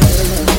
love.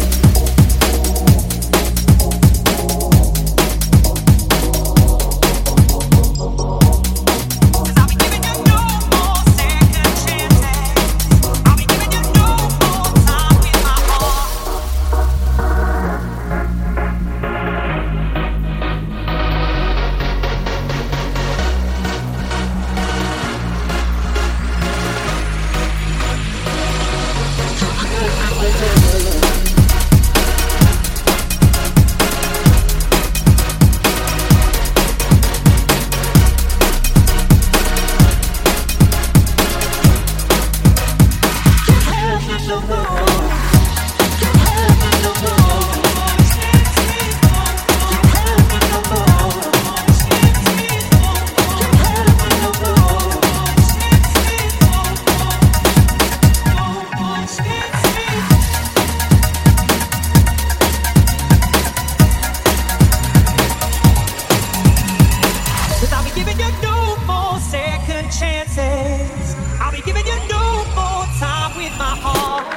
my heart.